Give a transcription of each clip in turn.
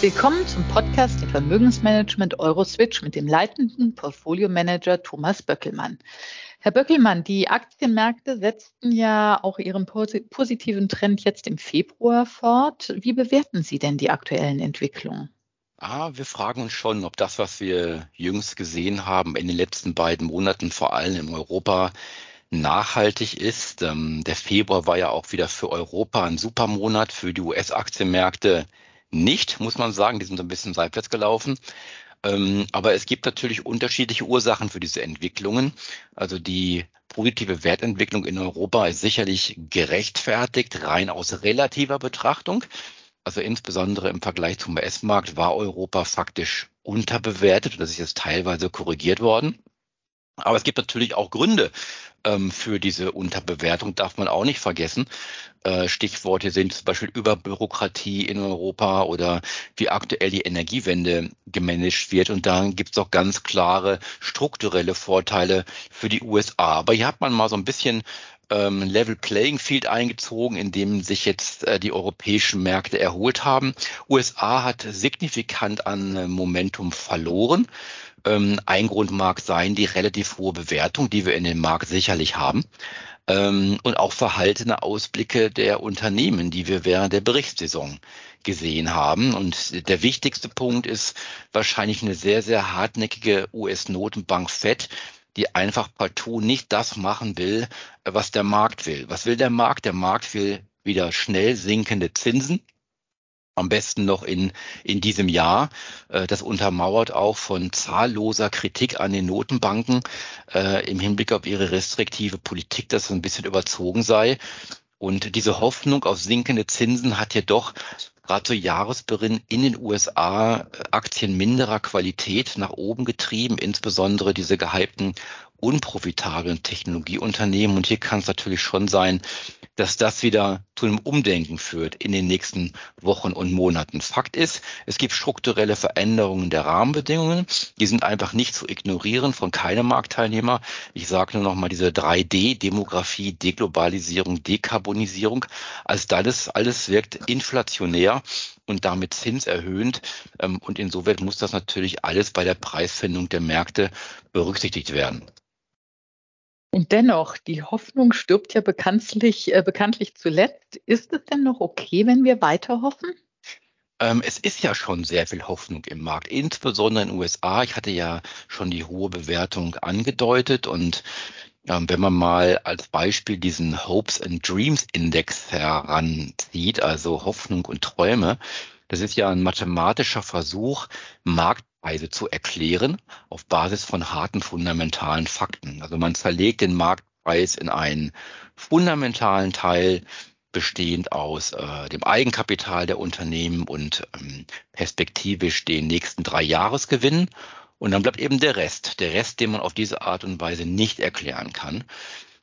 Willkommen zum Podcast der Vermögensmanagement Euroswitch mit dem leitenden Portfolio-Manager Thomas Böckelmann. Herr Böckelmann, die Aktienmärkte setzten ja auch ihren positiven Trend jetzt im Februar fort. Wie bewerten Sie denn die aktuellen Entwicklungen? Ah, wir fragen uns schon, ob das, was wir jüngst gesehen haben in den letzten beiden Monaten, vor allem in Europa, nachhaltig ist. Ähm, der Februar war ja auch wieder für Europa ein super Monat, für die US-Aktienmärkte nicht, muss man sagen. Die sind so ein bisschen seitwärts gelaufen. Ähm, aber es gibt natürlich unterschiedliche Ursachen für diese Entwicklungen. Also die positive Wertentwicklung in Europa ist sicherlich gerechtfertigt, rein aus relativer Betrachtung. Also insbesondere im Vergleich zum US-Markt war Europa faktisch unterbewertet. Das ist jetzt teilweise korrigiert worden. Aber es gibt natürlich auch Gründe ähm, für diese Unterbewertung, darf man auch nicht vergessen. Äh, Stichworte sind zum Beispiel Überbürokratie in Europa oder wie aktuell die Energiewende gemanagt wird. Und da gibt es auch ganz klare strukturelle Vorteile für die USA. Aber hier hat man mal so ein bisschen ähm, Level Playing Field eingezogen, in dem sich jetzt äh, die europäischen Märkte erholt haben. USA hat signifikant an äh, Momentum verloren. Ähm, ein Grund mag sein die relativ hohe Bewertung, die wir in dem Markt sicherlich haben. Ähm, und auch verhaltene Ausblicke der Unternehmen, die wir während der Berichtssaison gesehen haben. Und der wichtigste Punkt ist wahrscheinlich eine sehr, sehr hartnäckige US-Notenbank FED, die einfach partout nicht das machen will, was der Markt will. Was will der Markt? Der Markt will wieder schnell sinkende Zinsen am besten noch in, in diesem Jahr. Äh, das untermauert auch von zahlloser Kritik an den Notenbanken äh, im Hinblick auf ihre restriktive Politik, dass es ein bisschen überzogen sei. Und diese Hoffnung auf sinkende Zinsen hat jedoch gerade zu Jahresbeginn in den USA Aktien minderer Qualität nach oben getrieben, insbesondere diese gehypten unprofitablen Technologieunternehmen. Und hier kann es natürlich schon sein, dass das wieder zu einem Umdenken führt in den nächsten Wochen und Monaten. Fakt ist, es gibt strukturelle Veränderungen der Rahmenbedingungen. Die sind einfach nicht zu ignorieren von keinem Marktteilnehmer. Ich sage nur noch mal diese 3D, Demografie, Deglobalisierung, Dekarbonisierung. Als alles, alles wirkt inflationär und damit zinserhöhend. Ähm, und insoweit muss das natürlich alles bei der Preisfindung der Märkte berücksichtigt werden. Und dennoch, die Hoffnung stirbt ja bekanntlich, äh, bekanntlich zuletzt. Ist es denn noch okay, wenn wir weiter hoffen? Ähm, es ist ja schon sehr viel Hoffnung im Markt, insbesondere in den USA. Ich hatte ja schon die hohe Bewertung angedeutet und ähm, wenn man mal als Beispiel diesen Hopes and Dreams Index heranzieht, also Hoffnung und Träume, das ist ja ein mathematischer Versuch, Markt Preise zu erklären auf Basis von harten fundamentalen Fakten. Also man zerlegt den Marktpreis in einen fundamentalen Teil bestehend aus äh, dem Eigenkapital der Unternehmen und ähm, perspektivisch den nächsten drei Jahresgewinnen. Und dann bleibt eben der Rest, der Rest, den man auf diese Art und Weise nicht erklären kann.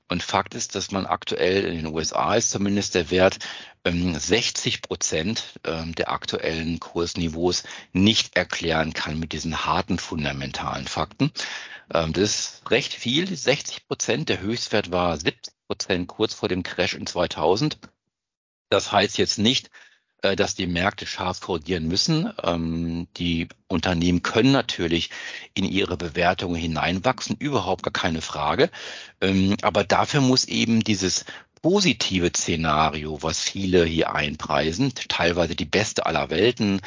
Und Fakt ist, dass man aktuell in den USA ist zumindest der Wert 60 ähm, Prozent ähm, der aktuellen Kursniveaus nicht erklären kann mit diesen harten fundamentalen Fakten. Ähm, das ist recht viel, 60 Prozent. Der Höchstwert war 70 Prozent kurz vor dem Crash in 2000. Das heißt jetzt nicht, dass die Märkte scharf korrigieren müssen. Ähm, die Unternehmen können natürlich in ihre Bewertungen hineinwachsen, überhaupt gar keine Frage. Ähm, aber dafür muss eben dieses positive Szenario, was viele hier einpreisen, teilweise die beste aller Welten,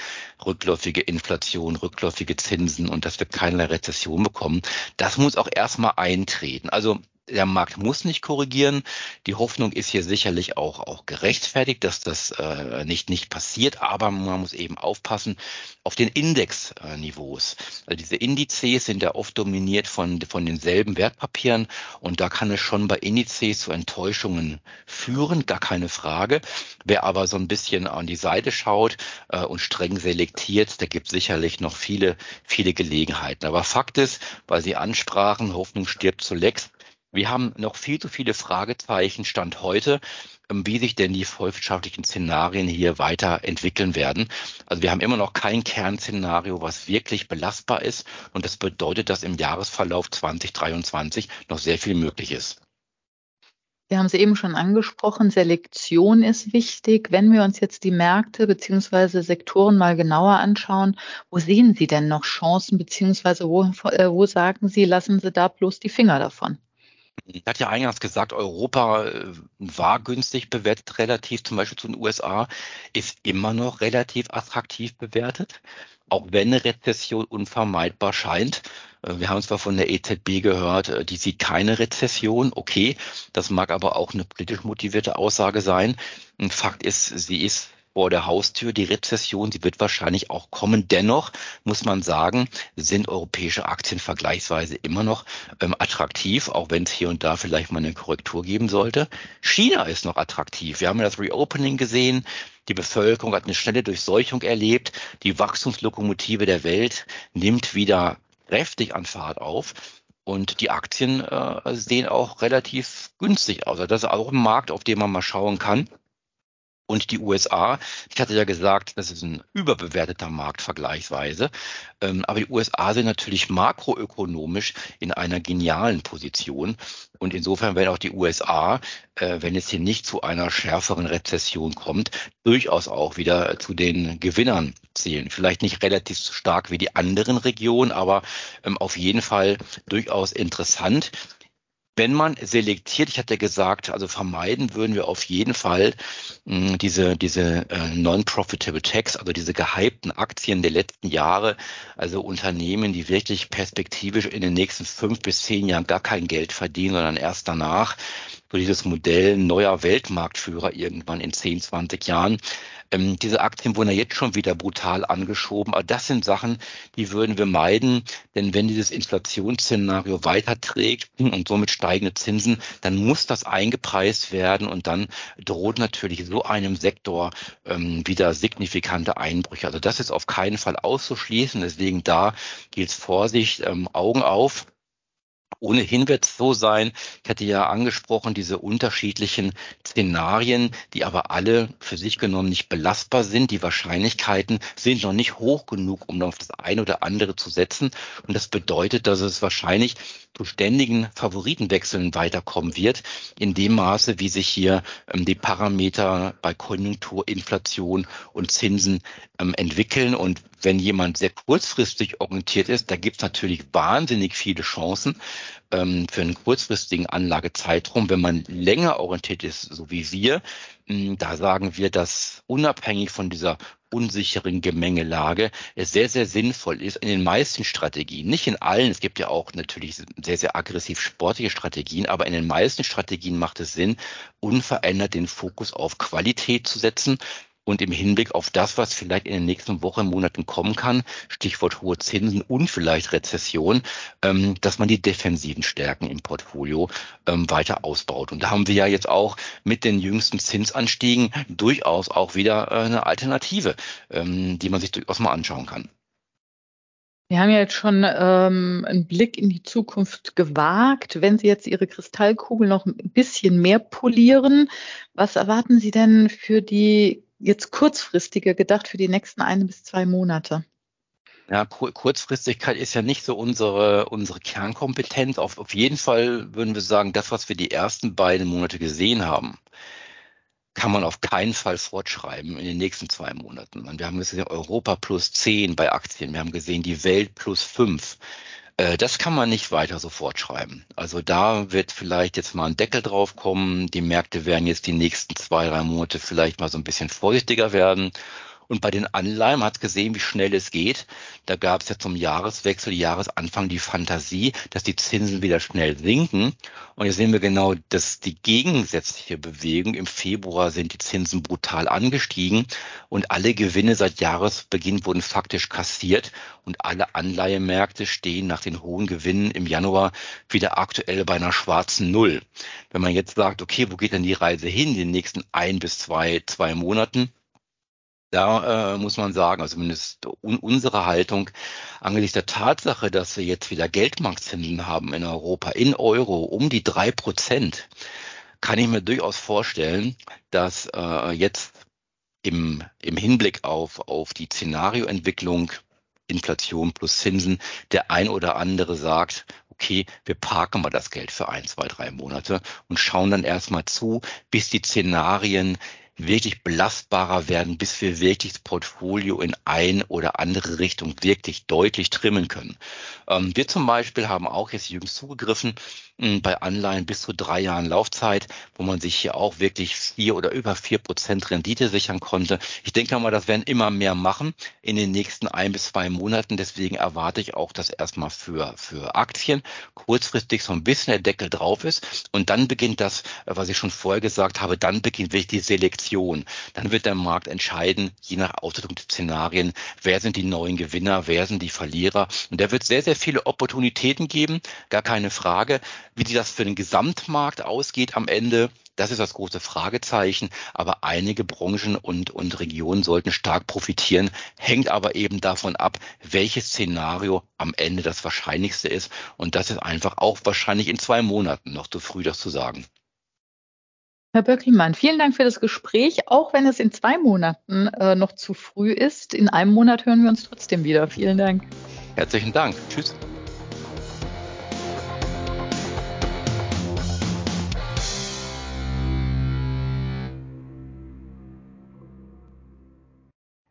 rückläufige Inflation, rückläufige Zinsen und dass wir keine Rezession bekommen, das muss auch erstmal eintreten. Also der Markt muss nicht korrigieren. Die Hoffnung ist hier sicherlich auch, auch gerechtfertigt, dass das äh, nicht, nicht passiert, aber man muss eben aufpassen auf den Indexniveaus. Also diese Indizes sind ja oft dominiert von, von denselben Wertpapieren und da kann es schon bei Indizes zu Enttäuschungen führen, gar keine Frage. Wer aber so ein bisschen an die Seite schaut äh, und streng selektiert, der gibt sicherlich noch viele, viele Gelegenheiten. Aber Fakt ist, weil Sie ansprachen, Hoffnung stirbt zuletzt, wir haben noch viel zu viele Fragezeichen Stand heute, ähm, wie sich denn die volkswirtschaftlichen Szenarien hier weiterentwickeln werden. Also wir haben immer noch kein Kernszenario, was wirklich belastbar ist. Und das bedeutet, dass im Jahresverlauf 2023 noch sehr viel möglich ist. Wir haben es eben schon angesprochen, Selektion ist wichtig. Wenn wir uns jetzt die Märkte beziehungsweise Sektoren mal genauer anschauen, wo sehen Sie denn noch Chancen beziehungsweise wo, äh, wo sagen Sie, lassen Sie da bloß die Finger davon? Ich hatte ja eingangs gesagt, Europa äh, war günstig bewertet relativ zum Beispiel zu den USA, ist immer noch relativ attraktiv bewertet, auch wenn eine Rezession unvermeidbar scheint. Äh, wir haben zwar von der EZB gehört, äh, die sieht keine Rezession. Okay, das mag aber auch eine politisch motivierte Aussage sein. Ein Fakt ist, sie ist vor der Haustür. Die Rezession, die wird wahrscheinlich auch kommen. Dennoch muss man sagen, sind europäische Aktien vergleichsweise immer noch ähm, attraktiv, auch wenn es hier und da vielleicht mal eine Korrektur geben sollte. China ist noch attraktiv. Wir haben ja das Reopening gesehen. Die Bevölkerung hat eine schnelle Durchseuchung erlebt. Die Wachstumslokomotive der Welt nimmt wieder kräftig an Fahrt auf. Und die Aktien äh, sehen auch relativ günstig aus. Also das ist auch ein Markt, auf den man mal schauen kann und die USA. Ich hatte ja gesagt, das ist ein überbewerteter Markt vergleichsweise. Ähm, aber die USA sind natürlich makroökonomisch in einer genialen Position. Und insofern werden auch die USA, äh, wenn es hier nicht zu einer schärferen Rezession kommt, durchaus auch wieder zu den Gewinnern zählen. Vielleicht nicht relativ so stark wie die anderen Regionen, aber ähm, auf jeden Fall durchaus interessant wenn man selektiert, ich hatte gesagt, also vermeiden würden wir auf jeden Fall mh, diese, diese äh, non-profitable Tax, also diese gehypten Aktien der letzten Jahre, also Unternehmen, die wirklich perspektivisch in den nächsten fünf bis zehn Jahren gar kein Geld verdienen, sondern erst danach so dieses Modell neuer Weltmarktführer irgendwann in 10, 20 Jahren. Ähm, diese Aktien wurden ja jetzt schon wieder brutal angeschoben. Aber das sind Sachen, die würden wir meiden. Denn wenn dieses Inflationsszenario weiterträgt und somit steigende Zinsen, dann muss das eingepreist werden und dann droht natürlich so einem Sektor ähm, wieder signifikante Einbrüche. Also das ist auf keinen Fall auszuschließen. Deswegen da gilt Vorsicht, ähm, Augen auf. Ohnehin wird es so sein, ich hatte ja angesprochen, diese unterschiedlichen Szenarien, die aber alle für sich genommen nicht belastbar sind. Die Wahrscheinlichkeiten sind noch nicht hoch genug, um auf das eine oder andere zu setzen. Und das bedeutet, dass es wahrscheinlich zu ständigen Favoritenwechseln weiterkommen wird, in dem Maße, wie sich hier ähm, die Parameter bei Konjunktur, Inflation und Zinsen ähm, entwickeln. Und wenn jemand sehr kurzfristig orientiert ist, da gibt es natürlich wahnsinnig viele Chancen ähm, für einen kurzfristigen Anlagezeitraum. Wenn man länger orientiert ist, so wie wir, mh, da sagen wir, dass unabhängig von dieser unsicheren Gemengelage es sehr, sehr sinnvoll ist, in den meisten Strategien, nicht in allen, es gibt ja auch natürlich sehr, sehr aggressiv sportliche Strategien, aber in den meisten Strategien macht es Sinn, unverändert den Fokus auf Qualität zu setzen und im Hinblick auf das, was vielleicht in den nächsten Wochen, Monaten kommen kann, Stichwort hohe Zinsen und vielleicht Rezession, ähm, dass man die defensiven Stärken im Portfolio ähm, weiter ausbaut. Und da haben wir ja jetzt auch mit den jüngsten Zinsanstiegen durchaus auch wieder äh, eine Alternative, ähm, die man sich durchaus mal anschauen kann. Wir haben ja jetzt schon ähm, einen Blick in die Zukunft gewagt. Wenn Sie jetzt Ihre Kristallkugel noch ein bisschen mehr polieren, was erwarten Sie denn für die jetzt kurzfristiger gedacht für die nächsten ein bis zwei Monate? Ja, Kurzfristigkeit ist ja nicht so unsere, unsere Kernkompetenz. Auf, auf jeden Fall würden wir sagen, das, was wir die ersten beiden Monate gesehen haben, kann man auf keinen Fall fortschreiben in den nächsten zwei Monaten. Wir haben gesehen, Europa plus zehn bei Aktien. Wir haben gesehen, die Welt plus fünf. Äh, das kann man nicht weiter so fortschreiben. Also da wird vielleicht jetzt mal ein Deckel drauf kommen. Die Märkte werden jetzt die nächsten zwei, drei Monate vielleicht mal so ein bisschen vorsichtiger werden. Und bei den Anleihen, man hat gesehen, wie schnell es geht. Da gab es ja zum Jahreswechsel, Jahresanfang die Fantasie, dass die Zinsen wieder schnell sinken. Und jetzt sehen wir genau, dass die gegensätzliche Bewegung. Im Februar sind die Zinsen brutal angestiegen und alle Gewinne seit Jahresbeginn wurden faktisch kassiert und alle Anleihemärkte stehen nach den hohen Gewinnen im Januar wieder aktuell bei einer schwarzen Null. Wenn man jetzt sagt, okay, wo geht denn die Reise hin in den nächsten ein bis zwei, zwei Monaten? Da äh, muss man sagen, also zumindest un unsere Haltung angesichts der Tatsache, dass wir jetzt wieder Geldmarktzinsen haben in Europa, in Euro, um die drei Prozent, kann ich mir durchaus vorstellen, dass äh, jetzt im, im Hinblick auf, auf die Szenarioentwicklung Inflation plus Zinsen der ein oder andere sagt, okay, wir parken mal das Geld für ein, zwei, drei Monate und schauen dann erstmal zu, bis die Szenarien wirklich belastbarer werden, bis wir wirklich das Portfolio in ein oder andere Richtung wirklich deutlich trimmen können. Ähm, wir zum Beispiel haben auch jetzt jüngst zugegriffen bei Anleihen bis zu drei Jahren Laufzeit, wo man sich hier auch wirklich vier oder über vier Prozent Rendite sichern konnte. Ich denke mal, das werden immer mehr machen in den nächsten ein bis zwei Monaten. Deswegen erwarte ich auch, dass erstmal für, für Aktien kurzfristig so ein bisschen der Deckel drauf ist. Und dann beginnt das, was ich schon vorher gesagt habe, dann beginnt wirklich die Selektion. Dann wird der Markt entscheiden, je nach Ausstattung der Szenarien, wer sind die neuen Gewinner, wer sind die Verlierer. Und da wird sehr, sehr viele Opportunitäten geben, gar keine Frage. Wie die das für den Gesamtmarkt ausgeht am Ende, das ist das große Fragezeichen. Aber einige Branchen und, und Regionen sollten stark profitieren, hängt aber eben davon ab, welches Szenario am Ende das wahrscheinlichste ist. Und das ist einfach auch wahrscheinlich in zwei Monaten noch zu früh, das zu sagen. Herr Böckelmann, vielen Dank für das Gespräch. Auch wenn es in zwei Monaten äh, noch zu früh ist, in einem Monat hören wir uns trotzdem wieder. Vielen Dank. Herzlichen Dank. Tschüss.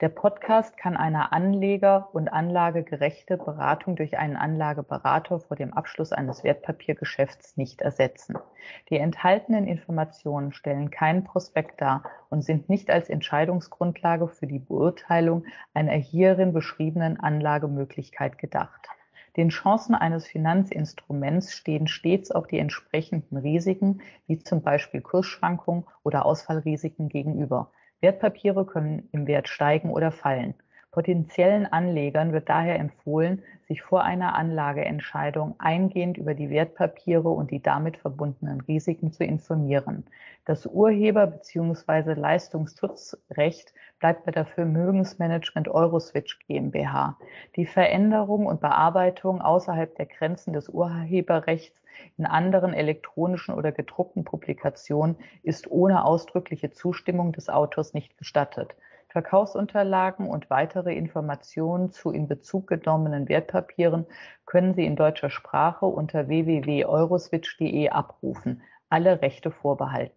Der Podcast kann eine Anleger- und anlagegerechte Beratung durch einen Anlageberater vor dem Abschluss eines Wertpapiergeschäfts nicht ersetzen. Die enthaltenen Informationen stellen keinen Prospekt dar und sind nicht als Entscheidungsgrundlage für die Beurteilung einer hierin beschriebenen Anlagemöglichkeit gedacht. Den Chancen eines Finanzinstruments stehen stets auch die entsprechenden Risiken, wie zum Beispiel Kursschwankungen oder Ausfallrisiken gegenüber. Wertpapiere können im Wert steigen oder fallen. Potenziellen Anlegern wird daher empfohlen, sich vor einer Anlageentscheidung eingehend über die Wertpapiere und die damit verbundenen Risiken zu informieren. Das Urheber- bzw. Leistungsschutzrecht bleibt bei der Vermögensmanagement Euroswitch GmbH. Die Veränderung und Bearbeitung außerhalb der Grenzen des Urheberrechts in anderen elektronischen oder gedruckten Publikationen ist ohne ausdrückliche Zustimmung des Autors nicht gestattet. Verkaufsunterlagen und weitere Informationen zu in Bezug genommenen Wertpapieren können Sie in deutscher Sprache unter www.euroswitch.de abrufen. Alle Rechte vorbehalten.